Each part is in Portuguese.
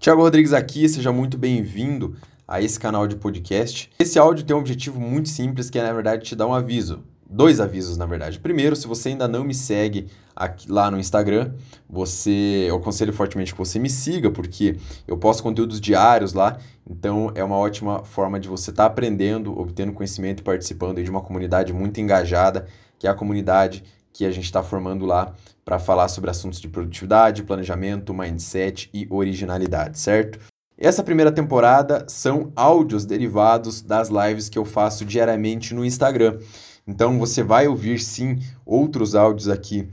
Tiago Rodrigues aqui, seja muito bem-vindo a esse canal de podcast. Esse áudio tem um objetivo muito simples, que é, na verdade, te dar um aviso. Dois avisos, na verdade. Primeiro, se você ainda não me segue aqui, lá no Instagram, você, eu aconselho fortemente que você me siga, porque eu posto conteúdos diários lá, então é uma ótima forma de você estar tá aprendendo, obtendo conhecimento e participando de uma comunidade muito engajada, que é a comunidade que a gente está formando lá para falar sobre assuntos de produtividade, planejamento, mindset e originalidade, certo? Essa primeira temporada são áudios derivados das lives que eu faço diariamente no Instagram. Então você vai ouvir sim outros áudios aqui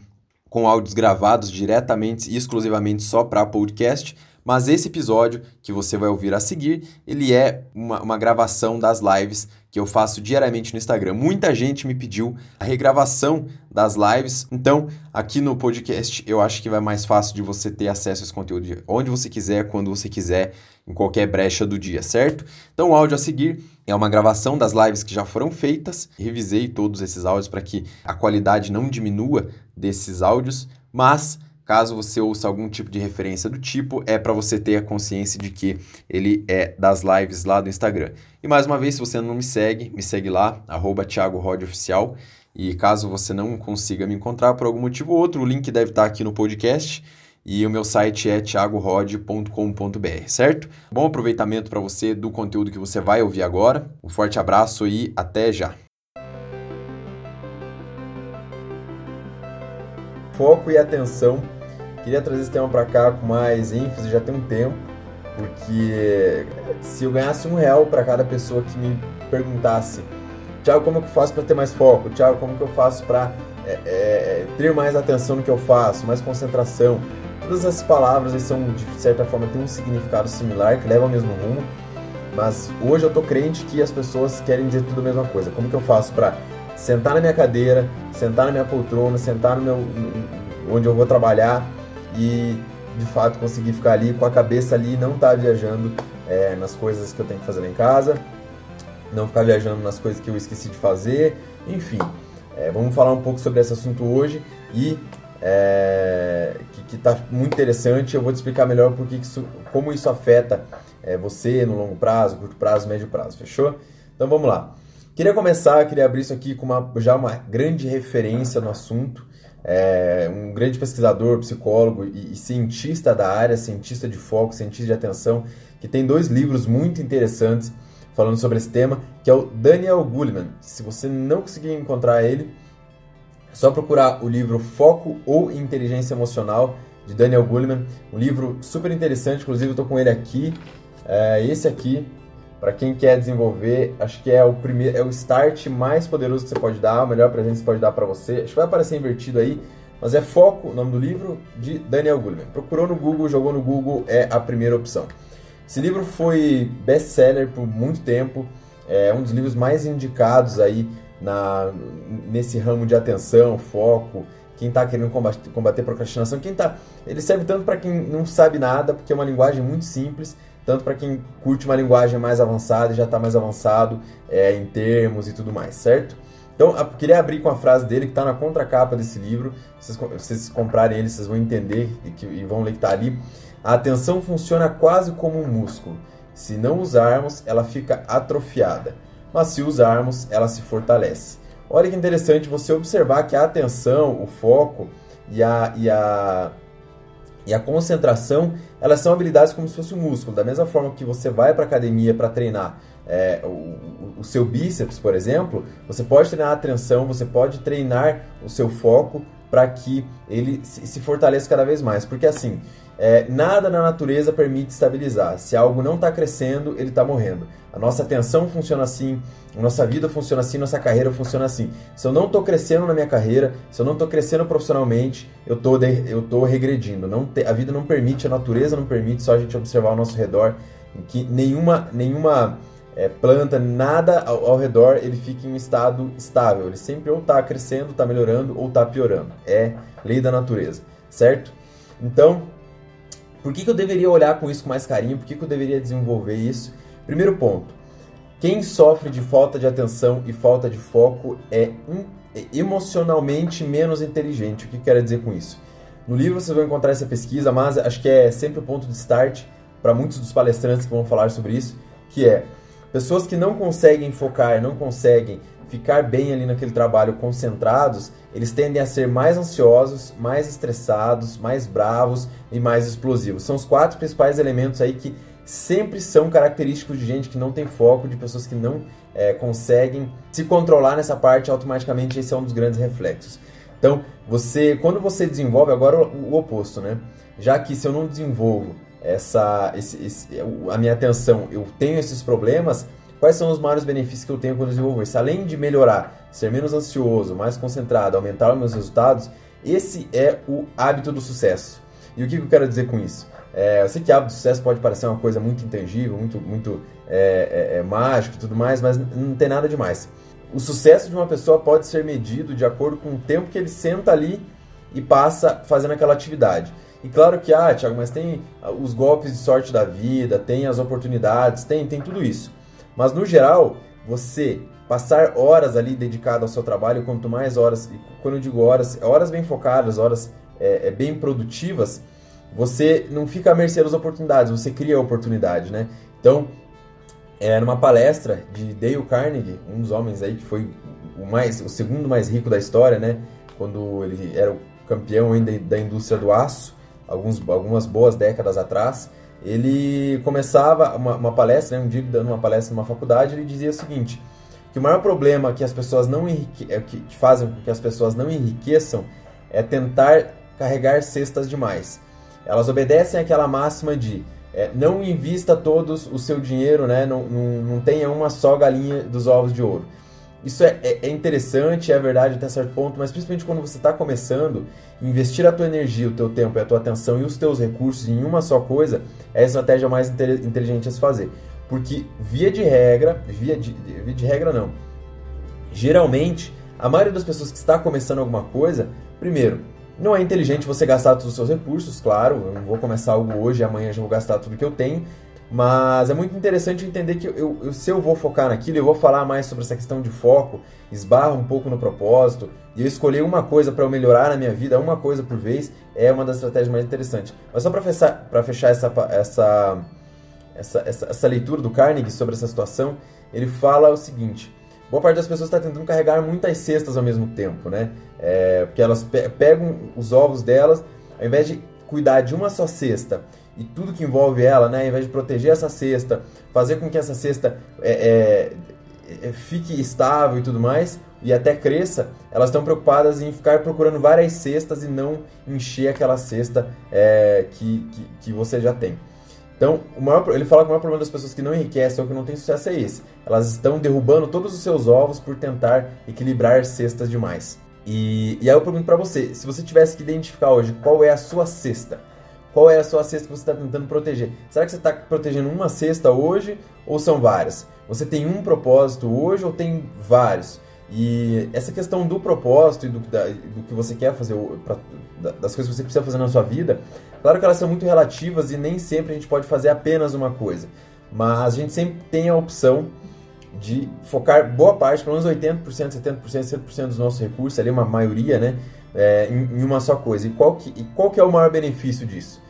com áudios gravados diretamente e exclusivamente só para podcast, mas esse episódio que você vai ouvir a seguir, ele é uma, uma gravação das lives que eu faço diariamente no Instagram. Muita gente me pediu a regravação das lives, então aqui no podcast eu acho que vai mais fácil de você ter acesso a esse conteúdo onde você quiser, quando você quiser, em qualquer brecha do dia, certo? Então o áudio a seguir é uma gravação das lives que já foram feitas. Revisei todos esses áudios para que a qualidade não diminua desses áudios, mas Caso você ouça algum tipo de referência do tipo, é para você ter a consciência de que ele é das lives lá do Instagram. E mais uma vez, se você não me segue, me segue lá, arroba Oficial. E caso você não consiga me encontrar por algum motivo ou outro, o link deve estar aqui no podcast. E o meu site é thiagorod.com.br, certo? Bom aproveitamento para você do conteúdo que você vai ouvir agora. Um forte abraço e até já! Foco e atenção Queria trazer esse tema para cá com mais ênfase já tem um tempo, porque se eu ganhasse um real para cada pessoa que me perguntasse, Tiago, como que eu faço para ter mais foco? Tiago, como que eu faço para é, é, ter mais atenção no que eu faço, mais concentração? Todas essas palavras são, de certa forma, têm um significado similar, que leva ao mesmo rumo, mas hoje eu tô crente que as pessoas querem dizer tudo a mesma coisa. Como que eu faço para sentar na minha cadeira, sentar na minha poltrona, sentar no meu, onde eu vou trabalhar e de fato conseguir ficar ali com a cabeça ali e não estar tá viajando é, nas coisas que eu tenho que fazer em casa, não ficar viajando nas coisas que eu esqueci de fazer, enfim. É, vamos falar um pouco sobre esse assunto hoje e é, que está muito interessante. Eu vou te explicar melhor porque isso, como isso afeta é, você no longo prazo, curto prazo, médio prazo, fechou? Então vamos lá. Queria começar, queria abrir isso aqui com uma, já uma grande referência no assunto é um grande pesquisador, psicólogo e, e, cientista da área, cientista de foco, cientista de atenção, que tem dois livros muito interessantes falando sobre esse tema, que é o Daniel Goleman. Se você não conseguir encontrar ele, é só procurar o livro Foco ou Inteligência Emocional de Daniel Goleman, um livro super interessante, inclusive eu estou com ele aqui, é esse aqui, para quem quer desenvolver, acho que é o primeiro, é o start mais poderoso que você pode dar, o melhor presente que você pode dar para você. Acho que vai aparecer invertido aí, mas é Foco, o nome do livro, de Daniel Goleman. Procurou no Google, jogou no Google, é a primeira opção. Esse livro foi best-seller por muito tempo, é um dos livros mais indicados aí na, nesse ramo de atenção, foco, quem está querendo combater, combater procrastinação, quem tá, ele serve tanto para quem não sabe nada, porque é uma linguagem muito simples, tanto para quem curte uma linguagem mais avançada e já está mais avançado é, em termos e tudo mais, certo? Então, eu queria abrir com a frase dele que está na contracapa desse livro. Se vocês, vocês comprarem ele, vocês vão entender e, que, e vão ler que está ali. A atenção funciona quase como um músculo. Se não usarmos, ela fica atrofiada. Mas se usarmos, ela se fortalece. Olha que interessante você observar que a atenção, o foco e a, e a e a concentração, elas são habilidades como se fosse um músculo. Da mesma forma que você vai para academia para treinar é, o, o, seu bíceps, por exemplo, você pode treinar a atenção, você pode treinar o seu foco para que ele se, fortaleça cada vez mais. Porque assim, é, nada na natureza permite estabilizar. Se algo não está crescendo, ele está morrendo. A nossa atenção funciona assim, a nossa vida funciona assim, nossa carreira funciona assim. Se eu não estou crescendo na minha carreira, se eu não estou crescendo profissionalmente, eu tô, eu regredindo. Não te, a vida não permite, a natureza não permite, só a gente observar ao nosso redor que nenhuma, nenhuma é, planta, nada ao, ao, redor, ele fica em um estado estável. Ele sempre ou está crescendo, está melhorando ou está piorando. É lei da natureza, certo? Então, por que, que eu deveria olhar com isso com mais carinho? Por que, que eu deveria desenvolver isso? Primeiro ponto: quem sofre de falta de atenção e falta de foco é, é emocionalmente menos inteligente. O que eu quero dizer com isso? No livro vocês vão encontrar essa pesquisa, mas acho que é sempre o ponto de start. para muitos dos palestrantes que vão falar sobre isso, que é pessoas que não conseguem focar, não conseguem ficar bem ali naquele trabalho concentrados, eles tendem a ser mais ansiosos, mais estressados, mais bravos e mais explosivos. São os quatro principais elementos aí que sempre são característicos de gente que não tem foco, de pessoas que não é, conseguem se controlar nessa parte automaticamente. Esse é um dos grandes reflexos. Então, você, quando você desenvolve agora o, o oposto, né? Já que se eu não desenvolvo essa, esse, esse, a minha atenção, eu tenho esses problemas, Quais são os maiores benefícios que eu tenho quando desenvolvo isso? Além de melhorar, ser menos ansioso, mais concentrado, aumentar os meus resultados, esse é o hábito do sucesso. E o que eu quero dizer com isso? É, eu sei que hábito do sucesso pode parecer uma coisa muito intangível, muito, muito é, é, é, mágico e tudo mais, mas não tem nada demais. O sucesso de uma pessoa pode ser medido de acordo com o tempo que ele senta ali e passa fazendo aquela atividade. E claro que, ah, Thiago, mas tem os golpes de sorte da vida, tem as oportunidades, tem, tem tudo isso. Mas no geral, você passar horas ali dedicado ao seu trabalho, quanto mais horas, quando eu digo horas, horas bem focadas, horas é, é, bem produtivas, você não fica à mercê das oportunidades, você cria a oportunidade, né? Então, é, numa palestra de Dale Carnegie, um dos homens aí que foi o mais, o segundo mais rico da história, né? Quando ele era o campeão ainda da indústria do aço, alguns, algumas boas décadas atrás, ele começava uma, uma palestra, né, um dia dando uma palestra numa faculdade, ele dizia o seguinte, que o maior problema que as pessoas não enrique... É, que fazem com que as pessoas não enriqueçam é tentar carregar cestas demais. Elas obedecem àquela máxima de é, não invista todos o seu dinheiro, né, não, não, não tenha uma só galinha dos ovos de ouro. Isso é, é, é, interessante, é verdade até certo ponto, mas principalmente quando você está começando, investir a tua energia, o teu tempo, a tua atenção e os teus recursos em uma só coisa é a estratégia mais inteligente a se fazer. Porque via de regra, via de, via de regra não, geralmente a maioria das pessoas que está começando alguma coisa, primeiro, não é inteligente você gastar todos os seus recursos, claro, eu não vou começar algo hoje e amanhã já vou gastar tudo que eu tenho, mas é muito interessante entender que eu, eu, se eu vou focar naquilo, eu vou falar mais sobre essa questão de foco, esbarra um pouco no propósito, e eu escolher uma coisa para eu melhorar na minha vida, uma coisa por vez, é uma das estratégias mais interessantes. Mas só para fechar, fechar essa, essa, essa, essa, essa leitura do Carnegie sobre essa situação, ele fala o seguinte: boa parte das pessoas está tentando carregar muitas cestas ao mesmo tempo, né? É, porque elas pe pegam os ovos delas, ao invés de cuidar de uma só cesta e tudo que envolve ela, né, ao invés de proteger essa cesta, fazer com que essa cesta é, é, é fique estável e tudo mais, e até cresça, elas estão preocupadas em ficar procurando várias cestas e não encher aquela cesta é, que, que, que, você já tem. Então, maior, ele fala que o maior problema das pessoas que não enriquecem ou que não têm sucesso é esse. Elas estão derrubando todos os seus ovos por tentar equilibrar cestas demais. E, e aí eu pergunto para você, se você tivesse que identificar hoje qual é a sua cesta, qual é a sua cesta que você está tentando proteger. Será que você está protegendo uma cesta hoje ou são várias? Você tem um propósito hoje ou tem vários? E essa questão do propósito e do, da, do que você quer fazer, pra, das coisas que você precisa fazer na sua vida, claro que elas são muito relativas e nem sempre a gente pode fazer apenas uma coisa. Mas a gente sempre tem a opção de focar boa parte, pelo menos 80%, 70%, 100% dos nossos recursos, ali uma maioria, né, é, em, em, uma só coisa. E qual, que, e qual que é o maior benefício disso?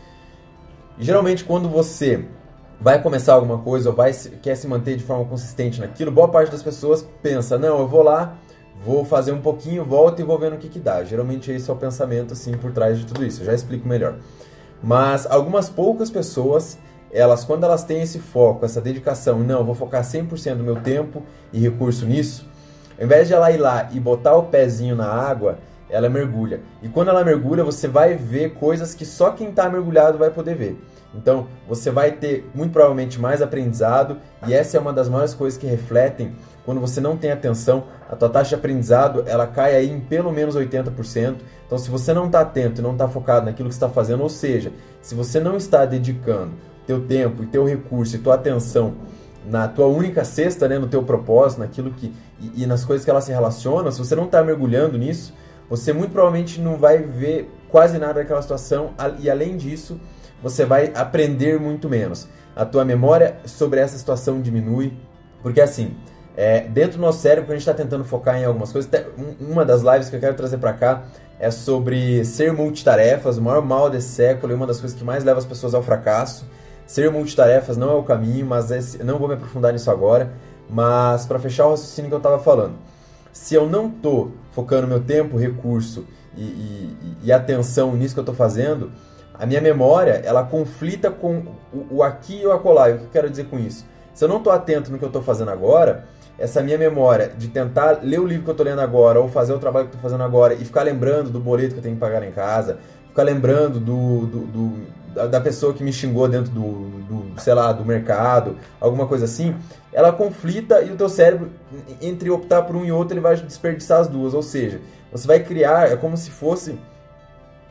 Geralmente, quando você vai começar alguma coisa ou vai, quer se manter de forma consistente naquilo, boa parte das pessoas pensa, não, eu vou lá, vou fazer um pouquinho, volto e vou vendo o que, que dá. Geralmente esse é o pensamento assim por trás de tudo isso, eu já explico melhor. Mas algumas poucas pessoas, elas quando elas têm esse foco, essa dedicação, não, vou focar 100% do meu tempo e recurso nisso, ao invés de ela ir lá e botar o pezinho na água, ela mergulha. E quando ela mergulha, você vai ver coisas que só quem está mergulhado vai poder ver. Então, você vai ter muito provavelmente mais aprendizado, e essa é uma das maiores coisas que refletem quando você não tem atenção, a tua taxa de aprendizado, ela cai aí em pelo menos 80%. Então, se você não está atento e não está focado naquilo que está fazendo, ou seja, se você não está dedicando teu tempo e teu recurso e tua atenção na tua única cesta, né, no teu propósito, naquilo que e, e nas coisas que ela se relacionam, se você não está mergulhando nisso, você muito provavelmente não vai ver quase nada daquela situação e além disso, você vai aprender muito menos. A tua memória sobre essa situação diminui, porque assim, é, dentro do nosso cérebro, a gente está tentando focar em algumas coisas. Uma das lives que eu quero trazer para cá é sobre ser multitarefas, o maior mal desse século e uma das coisas que mais leva as pessoas ao fracasso. ser multitarefas não é o caminho, mas é, não vou me aprofundar nisso agora. Mas para fechar o raciocínio que eu estava falando, se eu não estou focando meu tempo, recurso e, e, e, atenção nisso que eu estou fazendo, a minha memória ela conflita com o, o aqui e o acolá. E o que eu quero dizer com isso? Se eu não estou atento no que eu estou fazendo agora, essa minha memória de tentar ler o livro que eu estou lendo agora ou fazer o trabalho que eu estou fazendo agora e ficar lembrando do boleto que eu tenho que pagar em casa, ficar lembrando do, do, do da pessoa que me xingou dentro do, do, sei lá, do mercado, alguma coisa assim, ela conflita e o teu cérebro, entre optar por um e outro, ele vai desperdiçar as duas. Ou seja, você vai criar, é como se fosse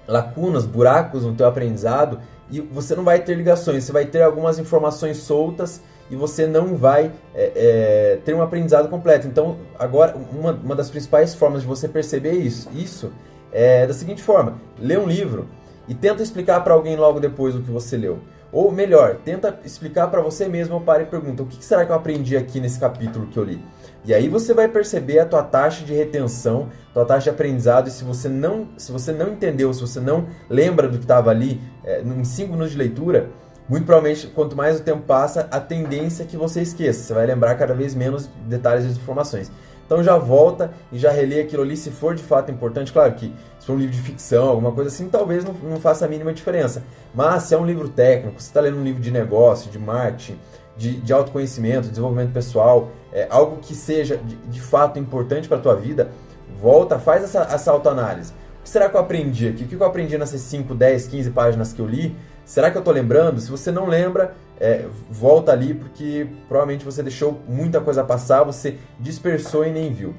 lacunas, buracos no teu aprendizado e você não vai ter ligações, você vai ter algumas informações soltas e você não vai é, é, ter um aprendizado completo. Então, agora, uma, uma das principais formas de você perceber isso, isso é da seguinte forma: lê um livro e tenta explicar para alguém logo depois o que você leu. Ou melhor, tenta explicar para você mesmo, para e pergunta: o que será que eu aprendi aqui nesse capítulo que eu li? E aí você vai perceber a tua taxa de retenção, tua taxa de aprendizado, e se você não, se você não entendeu, se você não lembra do que estava ali é, em 5 minutos de leitura, muito provavelmente, quanto mais o tempo passa, a tendência é que você esqueça. Você vai lembrar cada vez menos detalhes e informações. Então já volta e já relê aquilo ali se for de fato importante. Claro que se for um livro de ficção, alguma coisa assim, talvez não, não faça a mínima diferença. Mas se é um livro técnico, se está lendo um livro de negócio, de marketing, de, de autoconhecimento, desenvolvimento pessoal, é, algo que seja de, de fato importante para a tua vida, volta, faz essa, essa autoanálise. O que será que eu aprendi aqui? O que eu aprendi nessas 5, 10, 15 páginas que eu li? Será que eu estou lembrando? Se você não lembra, é, volta ali porque provavelmente você deixou muita coisa passar, você dispersou e nem viu.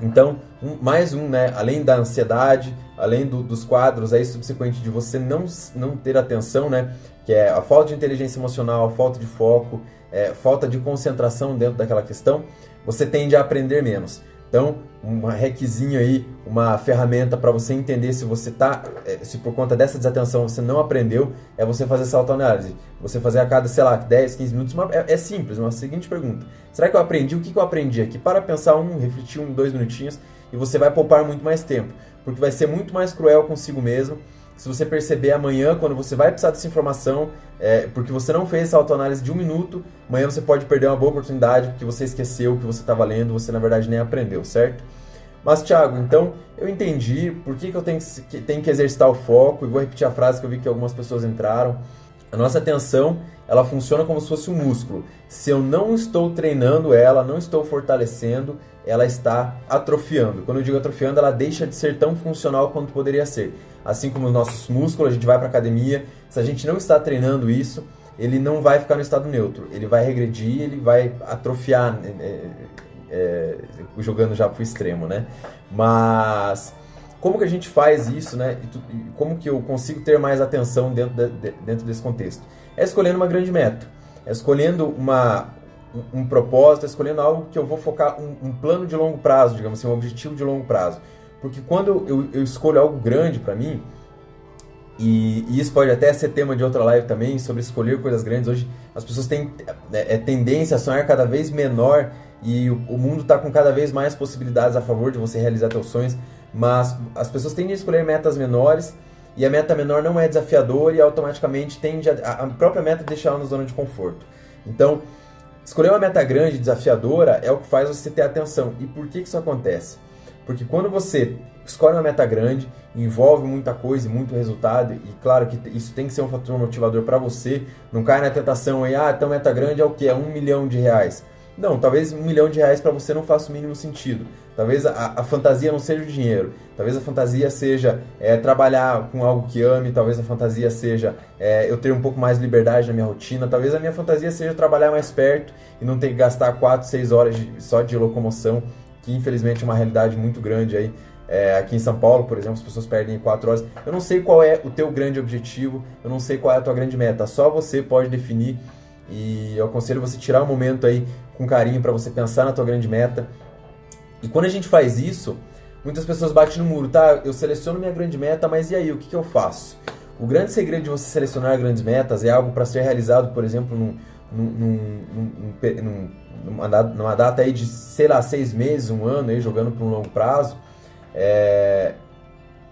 Então, um, mais um, né? Além da ansiedade, além do, dos quadros aí subsequente de você não, não ter atenção, né? Que é a falta de inteligência emocional, a falta de foco, é, falta de concentração dentro daquela questão, você tende a aprender menos. Então, um hackzinho aí, uma ferramenta para você entender se você tá, eh, se por conta dessa desatenção você não aprendeu, é você fazer essa autoanálise. Você fazer a cada, sei lá, 10, 15 minutos, uma, é, é, simples, uma seguinte pergunta. Será que eu aprendi? O que, que eu aprendi aqui? Para pensar um, refletir um, dois minutinhos e você vai poupar muito mais tempo. Porque vai ser muito mais cruel consigo mesmo se você perceber amanhã, quando você vai precisar dessa informação, é, porque você não fez essa autoanálise de um minuto, amanhã você pode perder uma boa oportunidade porque você esqueceu o que você estava lendo, você na verdade nem aprendeu, certo? Mas, Thiago, então eu entendi por que, que eu tenho que, tenho que exercitar o foco, e vou repetir a frase que eu vi que algumas pessoas entraram. A nossa atenção, ela funciona como se fosse um músculo. Se eu não estou treinando ela, não estou fortalecendo, ela está atrofiando. Quando eu digo atrofiando, ela deixa de ser tão funcional quanto poderia ser. Assim como os nossos músculos, a gente vai para academia, se a gente não está treinando isso, ele não vai ficar no estado neutro, ele vai regredir, ele vai atrofiar, é, é, jogando já para o extremo, né? Mas como que a gente faz isso, né? E como que eu consigo ter mais atenção dentro, de, dentro desse contexto? É escolhendo uma grande meta, é escolhendo uma, um, um propósito, é escolhendo algo que eu vou focar, um, um plano de longo prazo, digamos assim, um objetivo de longo prazo. Porque quando eu, eu escolho algo grande para mim, e, e, isso pode até ser tema de outra live também, sobre escolher coisas grandes. Hoje as pessoas têm é, é tendência a sonhar cada vez menor e o, o mundo está com cada vez mais possibilidades a favor de você realizar seus sonhos, mas as pessoas tendem a escolher metas menores e a meta menor não é desafiadora e automaticamente tende a, a própria meta deixar ela na zona de conforto. Então, escolher uma meta grande, desafiadora, é o que faz você ter atenção. E por que, que isso acontece? Porque quando você escolhe uma meta grande, envolve muita coisa e muito resultado, e claro que isso tem que ser um fator motivador para você, não cai na tentação aí, ah, então meta grande é o que? É um milhão de reais. Não, talvez um milhão de reais para você não faça o mínimo sentido. Talvez a, a, fantasia não seja o dinheiro. Talvez a fantasia seja é, trabalhar com algo que ame. Talvez a fantasia seja é, eu ter um pouco mais de liberdade na minha rotina. Talvez a minha fantasia seja trabalhar mais perto e não ter que gastar 4, 6 horas de, só de locomoção que infelizmente é uma realidade muito grande aí. É, aqui em São Paulo, por exemplo, as pessoas perdem 4 horas. Eu não sei qual é o teu grande objetivo, eu não sei qual é a tua grande meta, só você pode definir. E eu aconselho você tirar um momento aí com carinho para você pensar na tua grande meta. E quando a gente faz isso, muitas pessoas batem no muro, tá? Eu seleciono minha grande meta, mas e aí, o que, que eu faço? O grande segredo de você selecionar grandes metas é algo para ser realizado, por exemplo, num, num, num, num numa, data aí de, sei lá, seis meses, um ano, aí, jogando para um longo prazo, é,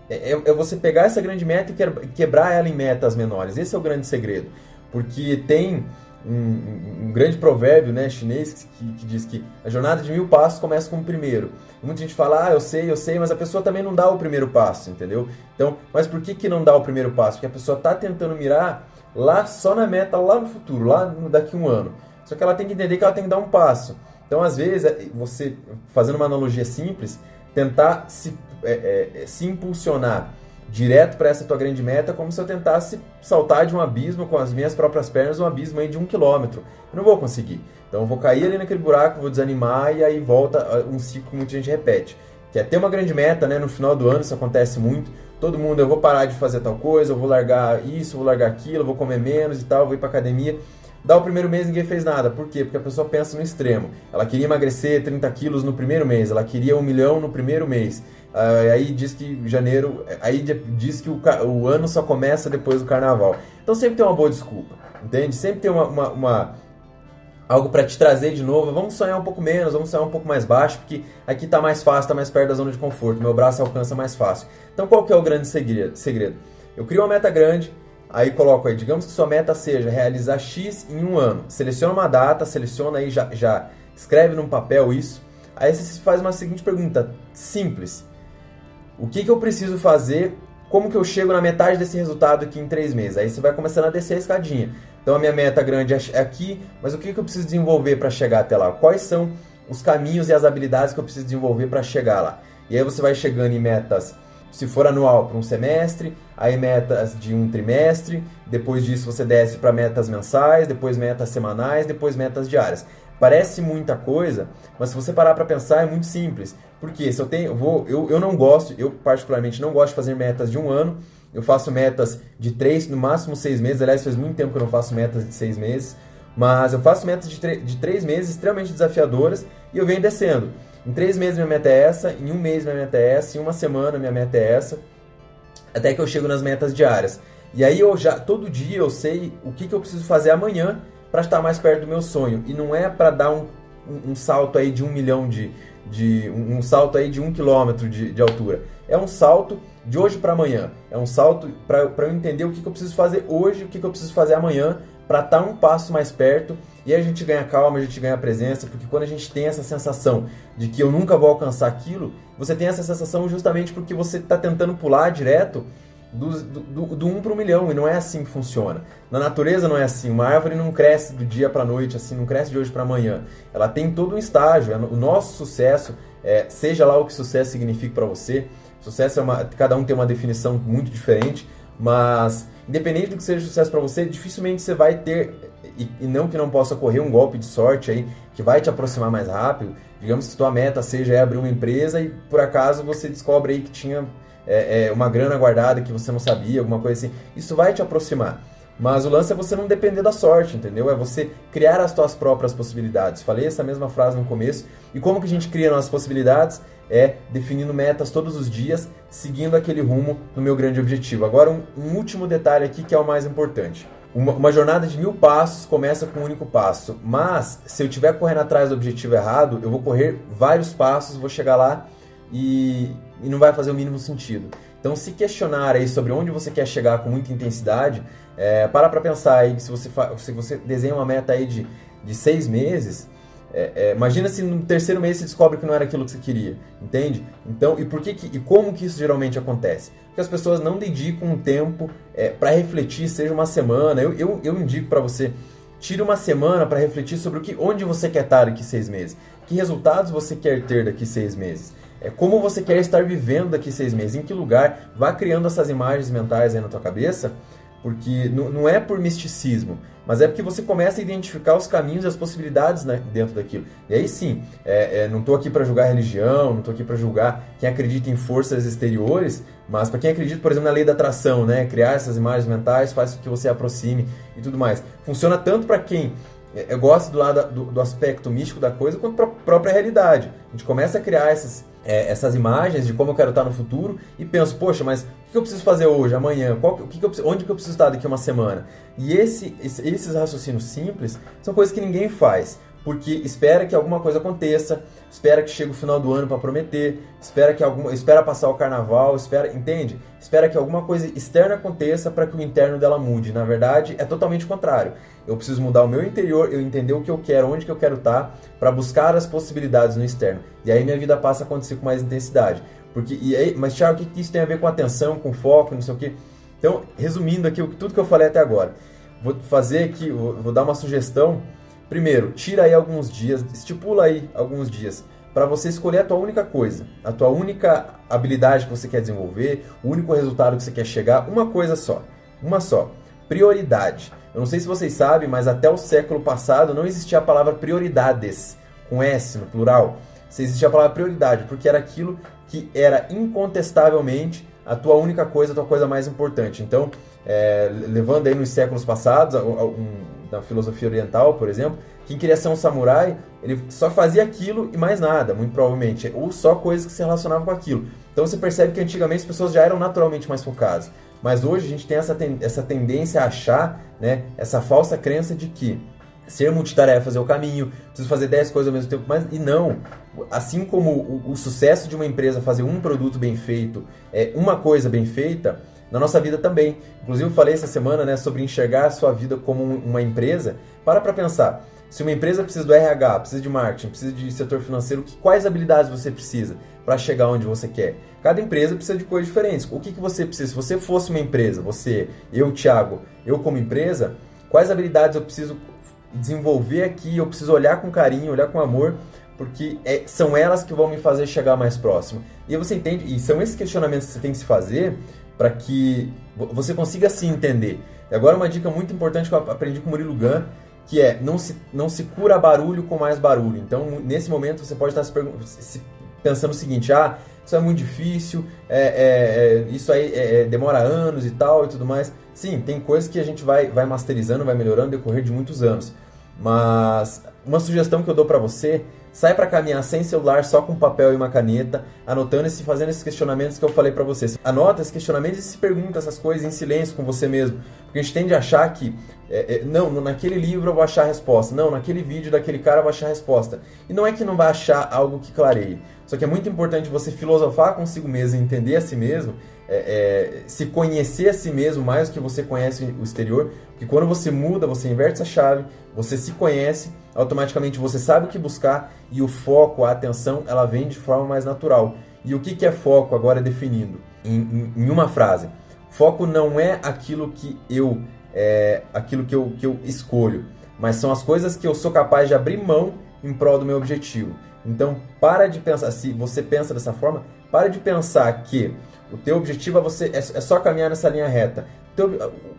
é, é, você pegar essa grande meta e quebrar ela em metas menores. Esse é o grande segredo. Porque tem um, um, grande provérbio né, chinês que, que, diz que a jornada de mil passos começa com o primeiro. muita gente fala, ah, eu sei, eu sei, mas a pessoa também não dá o primeiro passo, entendeu? Então, mas por que, que não dá o primeiro passo? Porque a pessoa está tentando mirar lá só na meta, lá no futuro, lá no, daqui um ano. Só que ela tem que entender que ela tem que dar um passo. Então, às vezes, é, você, fazendo uma analogia simples, tentar se, é, é, se impulsionar direto para essa tua grande meta, como se eu tentasse saltar de um abismo com as minhas próprias pernas, um abismo aí de um quilômetro. Eu não vou conseguir. Então eu vou cair ali naquele buraco, vou desanimar e aí volta ah, um ciclo que muita gente repete. Que é ter uma grande meta, né? No final do ano isso acontece muito. Todo mundo, eu vou parar de fazer tal coisa, eu vou largar isso, vou largar aquilo, eu vou comer menos e tal, vou ir para academia. Dá o primeiro mês ninguém fez nada. Por quê? Porque a pessoa pensa no extremo. Ela queria emagrecer 30 quilos no primeiro mês, ela queria um milhão no primeiro mês. Uh, aí diz que janeiro, aí diz que o, o, ano só começa depois do carnaval. Então sempre tem uma boa desculpa, entende? Sempre tem uma, uma, uma algo para te trazer de novo. Vamos sonhar um pouco menos, vamos sonhar um pouco mais baixo, porque aqui está mais fácil, está mais perto da zona de conforto. Meu braço alcança mais fácil. Então qual que é o grande segredo? Eu crio uma meta grande, aí coloco aí, digamos que sua meta seja realizar X em um ano. Seleciona uma data, seleciona aí, já, já escreve num papel isso. Aí você faz uma seguinte pergunta simples o que, que eu preciso fazer? Como que eu chego na metade desse resultado aqui em três meses? Aí você vai começando a descer a escadinha. Então a minha meta grande é aqui, mas o que, que eu preciso desenvolver para chegar até lá? Quais são os caminhos e as habilidades que eu preciso desenvolver para chegar lá? E aí você vai chegando em metas, se for anual, para um semestre, aí metas de um trimestre, depois disso você desce para metas mensais, depois metas semanais, depois metas diárias. Parece muita coisa, mas se você parar para pensar é muito simples. Porque se eu tenho, eu vou, eu, eu não gosto, eu particularmente não gosto de fazer metas de um ano. Eu faço metas de três, no máximo seis meses. Aliás, faz muito tempo que eu não faço metas de seis meses. Mas eu faço metas de, de três meses extremamente desafiadoras e eu venho descendo. Em três meses minha meta é essa, em um mês minha meta é essa, em uma semana minha meta é essa, até que eu chego nas metas diárias. E aí eu já todo dia eu sei o que, que eu preciso fazer amanhã para estar mais perto do meu sonho. E não é para dar um, um, um, salto aí de um milhão de. de um, um salto aí de um quilômetro de, de altura. É um salto de hoje para amanhã. É um salto para eu entender o que, que, eu preciso fazer hoje, o que, que eu preciso fazer amanhã, para estar um passo mais perto. E a gente ganha calma, a gente ganha presença, porque quando a gente tem essa sensação de que eu nunca vou alcançar aquilo, você tem essa sensação justamente porque você está tentando pular direto do, do, do 1 para o milhão, e não é assim que funciona. Na natureza não é assim, uma árvore não cresce do dia para a noite, assim, não cresce de hoje para amanhã. Ela tem todo um estágio. O nosso sucesso, é, seja lá o que sucesso significa para você, sucesso é uma, cada um tem uma definição muito diferente, mas independente do que seja sucesso para você, dificilmente você vai ter, e, e não que não possa ocorrer um golpe de sorte aí, que vai te aproximar mais rápido. Digamos que tua meta seja abrir uma empresa e por acaso você descobre aí que tinha é, é, uma grana guardada que você não sabia, alguma coisa assim. Isso vai te aproximar. Mas o lance é você não depender da sorte, entendeu? É você criar as suas próprias possibilidades. Falei essa mesma frase no começo. E como que a gente cria nossas possibilidades? É definindo metas todos os dias, seguindo aquele rumo no meu grande objetivo. Agora, um, um último detalhe aqui que é o mais importante. Uma, uma, jornada de mil passos começa com um único passo. Mas, se eu estiver correndo atrás do objetivo errado, eu vou correr vários passos, vou chegar lá e, e não vai fazer o mínimo sentido. Então, se questionar aí sobre onde você quer chegar com muita intensidade, é, para para pensar aí que se você, se você desenha uma meta aí de, de seis meses, é, é, imagina se no terceiro mês você descobre que não era aquilo que você queria, entende? Então, e por que, que e como que isso geralmente acontece? Porque as pessoas não dedicam um tempo é, para refletir, seja uma semana. Eu, eu, eu indico para você, tire uma semana para refletir sobre o que, onde você quer estar daqui seis meses, que resultados você quer ter daqui seis meses. É como você quer estar vivendo daqui seis meses, em que lugar. Vá criando essas imagens mentais aí na tua cabeça, porque não é por misticismo, mas é porque você começa a identificar os caminhos e as possibilidades né, dentro daquilo. E aí sim, é, é, não estou aqui para julgar religião, não estou aqui para julgar quem acredita em forças exteriores, mas para quem acredita, por exemplo, na lei da atração, né, criar essas imagens mentais faz com que você aproxime e tudo mais. Funciona tanto para quem é, gosta do lado do, do aspecto místico da coisa quanto a própria realidade. A gente começa a criar essas é, essas imagens de como eu quero estar no futuro e penso, poxa, mas o que eu preciso fazer hoje, amanhã? Qual, o que eu, onde que eu preciso estar daqui a uma semana? E esse, esse, esses raciocínios simples são coisas que ninguém faz. Porque espera que alguma coisa aconteça, espera que chegue o final do ano para prometer, espera que alguma, espera passar o carnaval, espera, entende? Espera que alguma coisa externa aconteça para que o interno dela mude. Na verdade, é totalmente o contrário. Eu preciso mudar o meu interior, eu entender o que eu quero, onde que eu quero estar, tá, para buscar as possibilidades no externo. E aí minha vida passa a acontecer com mais intensidade. Porque e aí, mas Thiago, o que isso tem a ver com atenção, com foco, não sei o quê? Então, resumindo aqui tudo que eu falei até agora, vou fazer aqui, vou dar uma sugestão Primeiro, tira aí alguns dias, estipula aí alguns dias para você escolher a tua única coisa, a tua única habilidade que você quer desenvolver, o único resultado que você quer chegar, uma coisa só, uma só. Prioridade. Eu não sei se vocês sabem, mas até o século passado não existia a palavra prioridades, com S no plural. Você existia a palavra prioridade, porque era aquilo que era incontestavelmente a tua única coisa, a tua coisa mais importante. Então, é, levando aí nos séculos passados, um, da filosofia oriental, por exemplo, quem queria ser um samurai, ele só fazia aquilo e mais nada, muito provavelmente, ou só coisas que se relacionavam com aquilo. Então você percebe que antigamente as pessoas já eram naturalmente mais focadas. Mas hoje a gente tem essa, ten essa tendência a achar, né, essa falsa crença de que ser multitarefas é o caminho, preciso fazer 10 coisas ao mesmo tempo, mas e não. Assim como o, o sucesso de uma empresa fazer um produto bem feito, é uma coisa bem feita, na nossa vida também. Inclusive, eu falei essa semana né, sobre enxergar a sua vida como uma empresa. Para para pensar. Se uma empresa precisa do RH, precisa de marketing, precisa de setor financeiro, quais habilidades você precisa para chegar onde você quer? Cada empresa precisa de coisas diferentes. O que, que você precisa? Se você fosse uma empresa, você, eu, Thiago, eu como empresa, quais habilidades eu preciso desenvolver aqui? Eu preciso olhar com carinho, olhar com amor, porque é, são elas que vão me fazer chegar mais próximo. E você entende, e são esses questionamentos que você tem que se fazer para que você consiga se entender. E agora uma dica muito importante que eu aprendi com o Murilo Gun, que é não se, não se cura barulho com mais barulho. Então, nesse momento, você pode estar se, se pensando o seguinte, ah, isso é muito difícil, é, é, é isso aí é, é, demora anos e tal e tudo mais. Sim, tem coisas que a gente vai, vai masterizando, vai melhorando decorrer de muitos anos. Mas uma sugestão que eu dou para você Sai para caminhar sem celular, só com papel e uma caneta, anotando e fazendo esses questionamentos que eu falei para vocês. Anota esses questionamentos e se pergunta essas coisas em silêncio com você mesmo. Porque a gente tende a achar que, é, é, não, naquele livro eu vou achar a resposta. Não, naquele vídeo daquele cara eu vou achar a resposta. E não é que não vai achar algo que clareie. Só que é muito importante você filosofar consigo mesmo, entender a si mesmo, é, é, se conhecer a si mesmo mais do que você conhece o exterior. Porque quando você muda, você inverte essa chave, você se conhece automaticamente você sabe o que buscar e o foco, a atenção, ela vem de forma mais natural. E o que, que é foco agora definindo em, em, em uma frase? Foco não é aquilo que eu é, aquilo que eu, que eu escolho, mas são as coisas que eu sou capaz de abrir mão em prol do meu objetivo. Então, para de pensar, se você pensa dessa forma, para de pensar que o teu objetivo é, você, é, é só caminhar nessa linha reta. Então,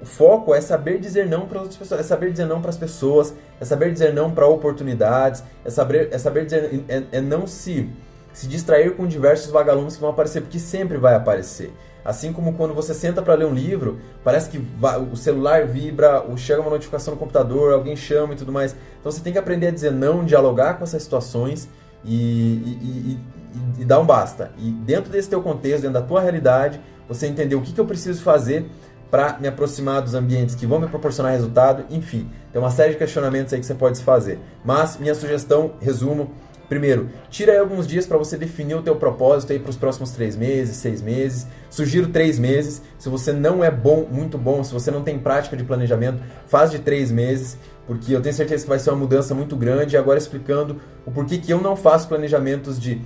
o foco é saber dizer não para outras pessoas, é saber dizer não para as pessoas, é saber dizer não para oportunidades, é saber, é saber dizer, é, é não se, se distrair com diversos vagalumes que vão aparecer, porque sempre vai aparecer. Assim como quando você senta para ler um livro, parece que o celular vibra, chega uma notificação no computador, alguém chama e tudo mais. Então você tem que aprender a dizer não, dialogar com essas situações e, e, e, e, um basta. E dentro desse teu contexto, dentro da tua realidade, você entender o que, que eu preciso fazer para me aproximar dos ambientes que vão me proporcionar resultado, enfim, tem uma série de questionamentos aí que você pode se fazer. Mas minha sugestão, resumo, primeiro, tira aí alguns dias para você definir o teu propósito aí para os próximos três meses, seis meses. Sugiro três meses. Se você não é bom, muito bom, se você não tem prática de planejamento, faz de três meses, porque eu tenho certeza que vai ser uma mudança muito grande. Agora explicando o porquê que eu não faço planejamentos de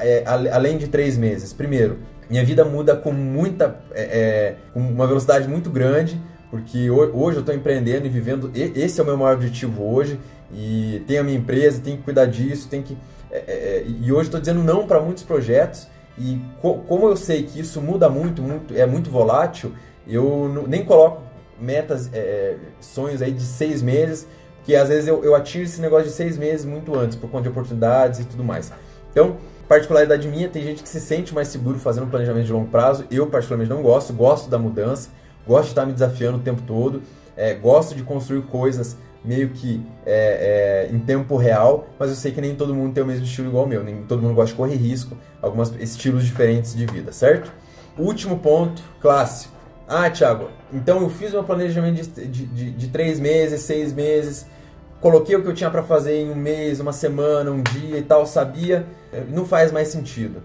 é, além de três meses. Primeiro, minha vida muda com muita, é, é, com uma velocidade muito grande, porque hoje eu estou empreendendo e vivendo. Esse é o meu maior objetivo hoje. E tenho a minha empresa, tenho que cuidar disso, tenho que. É, é, é e hoje estou dizendo não para muitos projetos. E co como eu sei que isso muda muito, muito é muito volátil, eu nem coloco metas, é, sonhos aí de seis meses, porque às vezes eu, eu atingo esse negócio de seis meses muito antes, por conta de oportunidades e tudo mais. Então, particularidade minha, tem gente que se sente mais seguro fazendo um planejamento de longo prazo. Eu, particularmente, não gosto. Gosto da mudança, gosto de estar me desafiando o tempo todo, é, gosto de construir coisas meio que é, é, em tempo real, mas eu sei que nem todo mundo tem o mesmo estilo igual o meu, nem todo mundo gosta de correr risco, alguns estilos diferentes de vida, certo? Último ponto, clássico. Ah, Thiago, então eu fiz meu planejamento de, de, de, de três meses, seis meses, coloquei o que eu tinha para fazer em um mês, uma semana, um dia e tal, sabia, não faz mais sentido.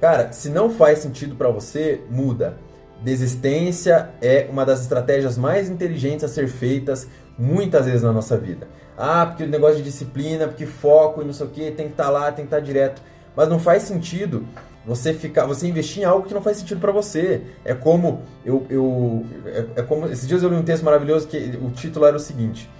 Cara, se não faz sentido para você, muda. Desistência é uma das estratégias mais inteligentes a ser feitas muitas vezes na nossa vida. Ah, porque o negócio de disciplina, porque foco e não sei o que, tem que estar tá lá, tem que estar tá direto. Mas não faz sentido você ficar, você investir em algo que não faz sentido para você. É como eu, eu é, é, como esses dias eu li um texto maravilhoso que o título era o seguinte: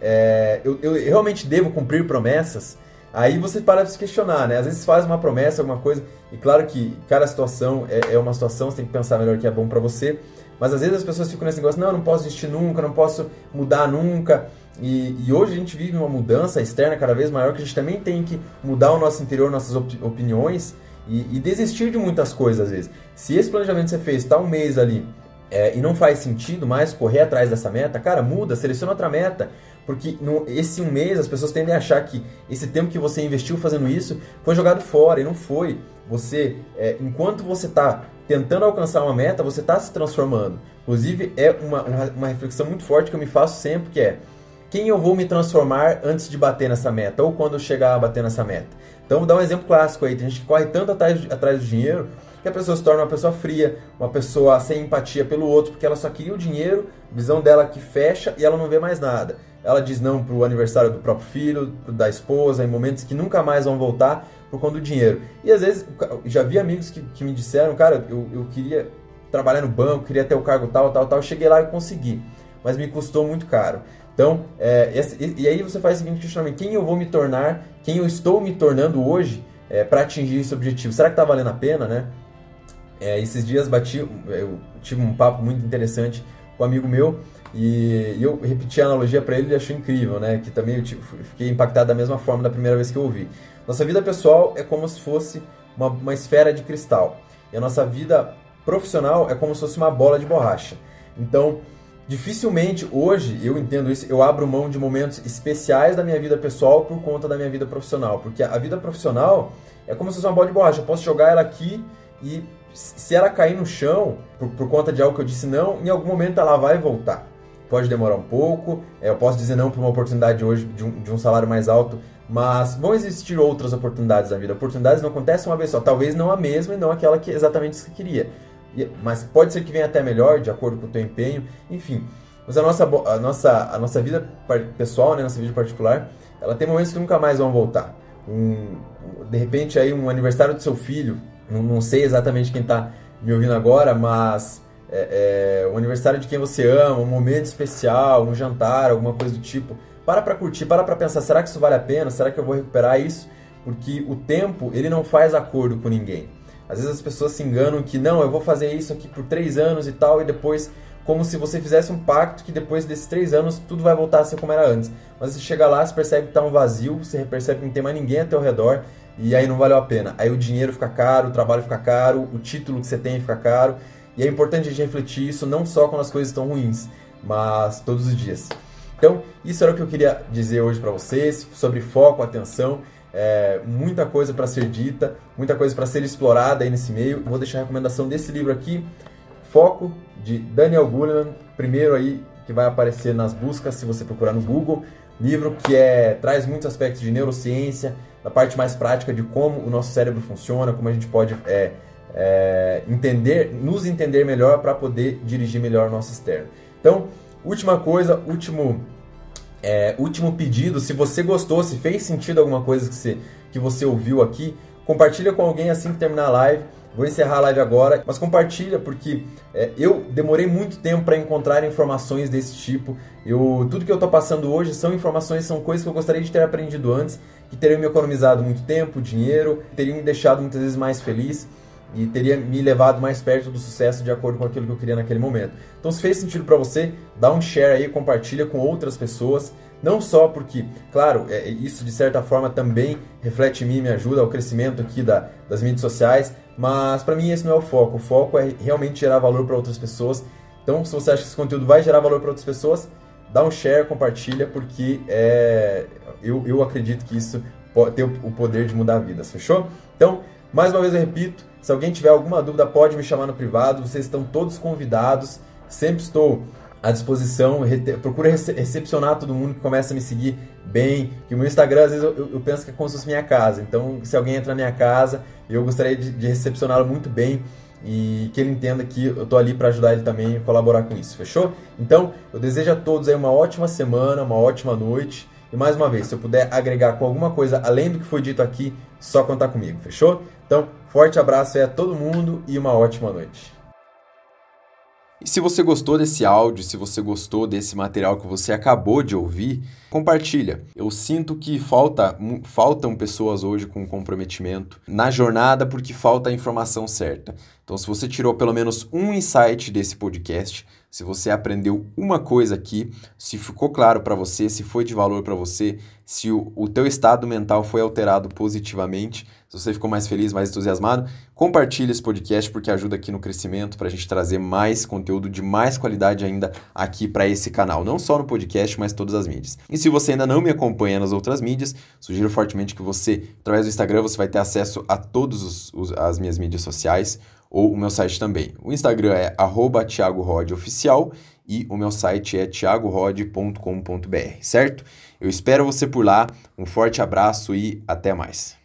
é, eu, eu realmente devo cumprir promessas. Aí você para de se questionar, né? Às vezes faz uma promessa, alguma coisa, e claro que cada situação é, é uma situação, você tem que pensar melhor o que é bom para você. Mas às vezes as pessoas ficam nesse negócio, não, eu não posso desistir nunca, não posso mudar nunca. E, e, hoje a gente vive uma mudança externa cada vez maior que a gente também tem que mudar o nosso interior, nossas op opiniões e, e, desistir de muitas coisas às vezes. Se esse planejamento que você fez está um mês ali é, e não faz sentido mais correr atrás dessa meta, cara, muda, seleciona outra meta. Porque no, esse um mês as pessoas tendem a achar que esse tempo que você investiu fazendo isso foi jogado fora e não foi. Você, é, enquanto você está tentando alcançar uma meta, você está se transformando. Inclusive, é uma, uma, uma reflexão muito forte que eu me faço sempre, que é quem eu vou me transformar antes de bater nessa meta, ou quando eu chegar a bater nessa meta. Então, vou dar um exemplo clássico aí. Tem gente que corre tanto atrás, atrás do dinheiro que a pessoa se torna uma pessoa fria, uma pessoa sem empatia pelo outro, porque ela só queria o dinheiro, visão dela que fecha e ela não vê mais nada. Ela diz não pro aniversário do próprio filho, da esposa, em momentos que nunca mais vão voltar por conta do dinheiro. E às vezes, já vi amigos que, que me disseram, cara, eu, eu queria trabalhar no banco, queria ter o cargo tal, tal, tal. Cheguei lá e consegui, mas me custou muito caro. Então, é, e, e aí você faz o seguinte questionamento: quem eu vou me tornar, quem eu estou me tornando hoje é, para atingir esse objetivo? Será que está valendo a pena, né? É, esses dias bati, eu tive um papo muito interessante com um amigo meu e eu repeti a analogia para ele ele achou incrível, né? Que também eu fiquei impactado da mesma forma da primeira vez que eu ouvi. Nossa vida pessoal é como se fosse uma, uma esfera de cristal e a nossa vida profissional é como se fosse uma bola de borracha. Então, dificilmente hoje eu entendo isso, eu abro mão de momentos especiais da minha vida pessoal por conta da minha vida profissional, porque a vida profissional é como se fosse uma bola de borracha. Eu posso jogar ela aqui e se ela cair no chão, por, por, conta de algo que eu disse não, em algum momento ela vai voltar. Pode demorar um pouco, é, eu posso dizer não para uma oportunidade hoje de um, de um salário mais alto, mas vão existir outras oportunidades na vida. Oportunidades não acontecem uma vez só, talvez não a mesma e não aquela que exatamente você queria. Mas pode ser que venha até melhor, de acordo com o teu empenho, enfim. Mas a nossa, a nossa, a nossa vida pessoal, né, nossa vida particular, ela tem momentos que nunca mais vão voltar. Um, de repente aí um aniversário do seu filho, não, não sei exatamente quem está me ouvindo agora, mas é, é, o aniversário de quem você ama, um momento especial, um jantar, alguma coisa do tipo. Para para curtir, para para pensar, será que isso vale a pena? Será que eu vou recuperar isso? Porque o tempo, ele não faz acordo com ninguém. Às vezes as pessoas se enganam que não, eu vou fazer isso aqui por três anos e tal, e depois, como se você fizesse um pacto que depois desses três anos tudo vai voltar a ser como era antes. Mas você chega lá, você percebe que está um vazio, você percebe que não tem mais ninguém ao teu redor, e aí não valeu a pena. Aí o dinheiro fica caro, o trabalho fica caro, o título que você tem fica caro. E é importante a gente refletir isso não só quando as coisas estão ruins, mas todos os dias. Então, isso era o que eu queria dizer hoje para vocês sobre foco, atenção. É, muita coisa para ser dita, muita coisa para ser explorada aí nesse meio. Vou deixar a recomendação desse livro aqui, Foco, de Daniel Goleman, primeiro aí que vai aparecer nas buscas se você procurar no Google. Livro que é, traz muitos aspectos de neurociência, da parte mais prática de como o nosso cérebro funciona, como a gente pode é, é, entender, nos entender melhor para poder dirigir melhor o nosso externo. Então, última coisa, último, é, último pedido, se você gostou, se fez sentido alguma coisa que você, que você ouviu aqui, compartilha com alguém assim que terminar a live Vou encerrar a live agora, mas compartilha porque é, eu demorei muito tempo para encontrar informações desse tipo. Eu, tudo que eu estou passando hoje são informações, são coisas que eu gostaria de ter aprendido antes, que teriam me economizado muito tempo, dinheiro, teriam me deixado muitas vezes mais feliz e teria me levado mais perto do sucesso de acordo com aquilo que eu queria naquele momento. Então, se fez sentido para você, dá um share aí, compartilha com outras pessoas. Não só porque, claro, é, isso de certa forma também reflete em mim, me ajuda ao crescimento aqui da, das mídias sociais, mas para mim esse não é o foco. O foco é realmente gerar valor para outras pessoas. Então, se você acha que esse conteúdo vai gerar valor para outras pessoas, dá um share, compartilha, porque é, eu, eu acredito que isso pode ter o poder de mudar vidas, fechou? Então, mais uma vez eu repito, se alguém tiver alguma dúvida, pode me chamar no privado, vocês estão todos convidados. Sempre estou à disposição, procura rece recepcionar todo mundo que começa a me seguir bem, que o meu Instagram às vezes eu, eu, penso que é como se fosse minha casa, então se alguém entra na minha casa, eu gostaria de, de recepcioná-lo muito bem e que ele entenda que eu tô ali para ajudar ele também a colaborar com isso, fechou? Então, eu desejo a todos aí uma ótima semana, uma ótima noite, e mais uma vez, se eu puder agregar com alguma coisa além do que foi dito aqui, só contar comigo, fechou? Então, forte abraço aí a todo mundo e uma ótima noite. E se você gostou desse áudio, se você gostou desse material que você acabou de ouvir, compartilha. Eu sinto que falta, faltam pessoas hoje com comprometimento na jornada porque falta a informação certa. Então, se você tirou pelo menos um insight desse podcast, se você aprendeu uma coisa aqui, se ficou claro para você, se foi de valor para você, se o, o teu estado mental foi alterado positivamente, se você ficou mais feliz, mais entusiasmado, compartilhe esse podcast porque ajuda aqui no crescimento para a gente trazer mais conteúdo de mais qualidade ainda aqui para esse canal, não só no podcast, mas todas as mídias. E se você ainda não me acompanha nas outras mídias, sugiro fortemente que você, através do Instagram, você vai ter acesso a todas as minhas mídias sociais ou o meu site também. O Instagram é @thiagorodioficial e o meu site é thiagorod.com.br, certo? Eu espero você por lá. Um forte abraço e até mais.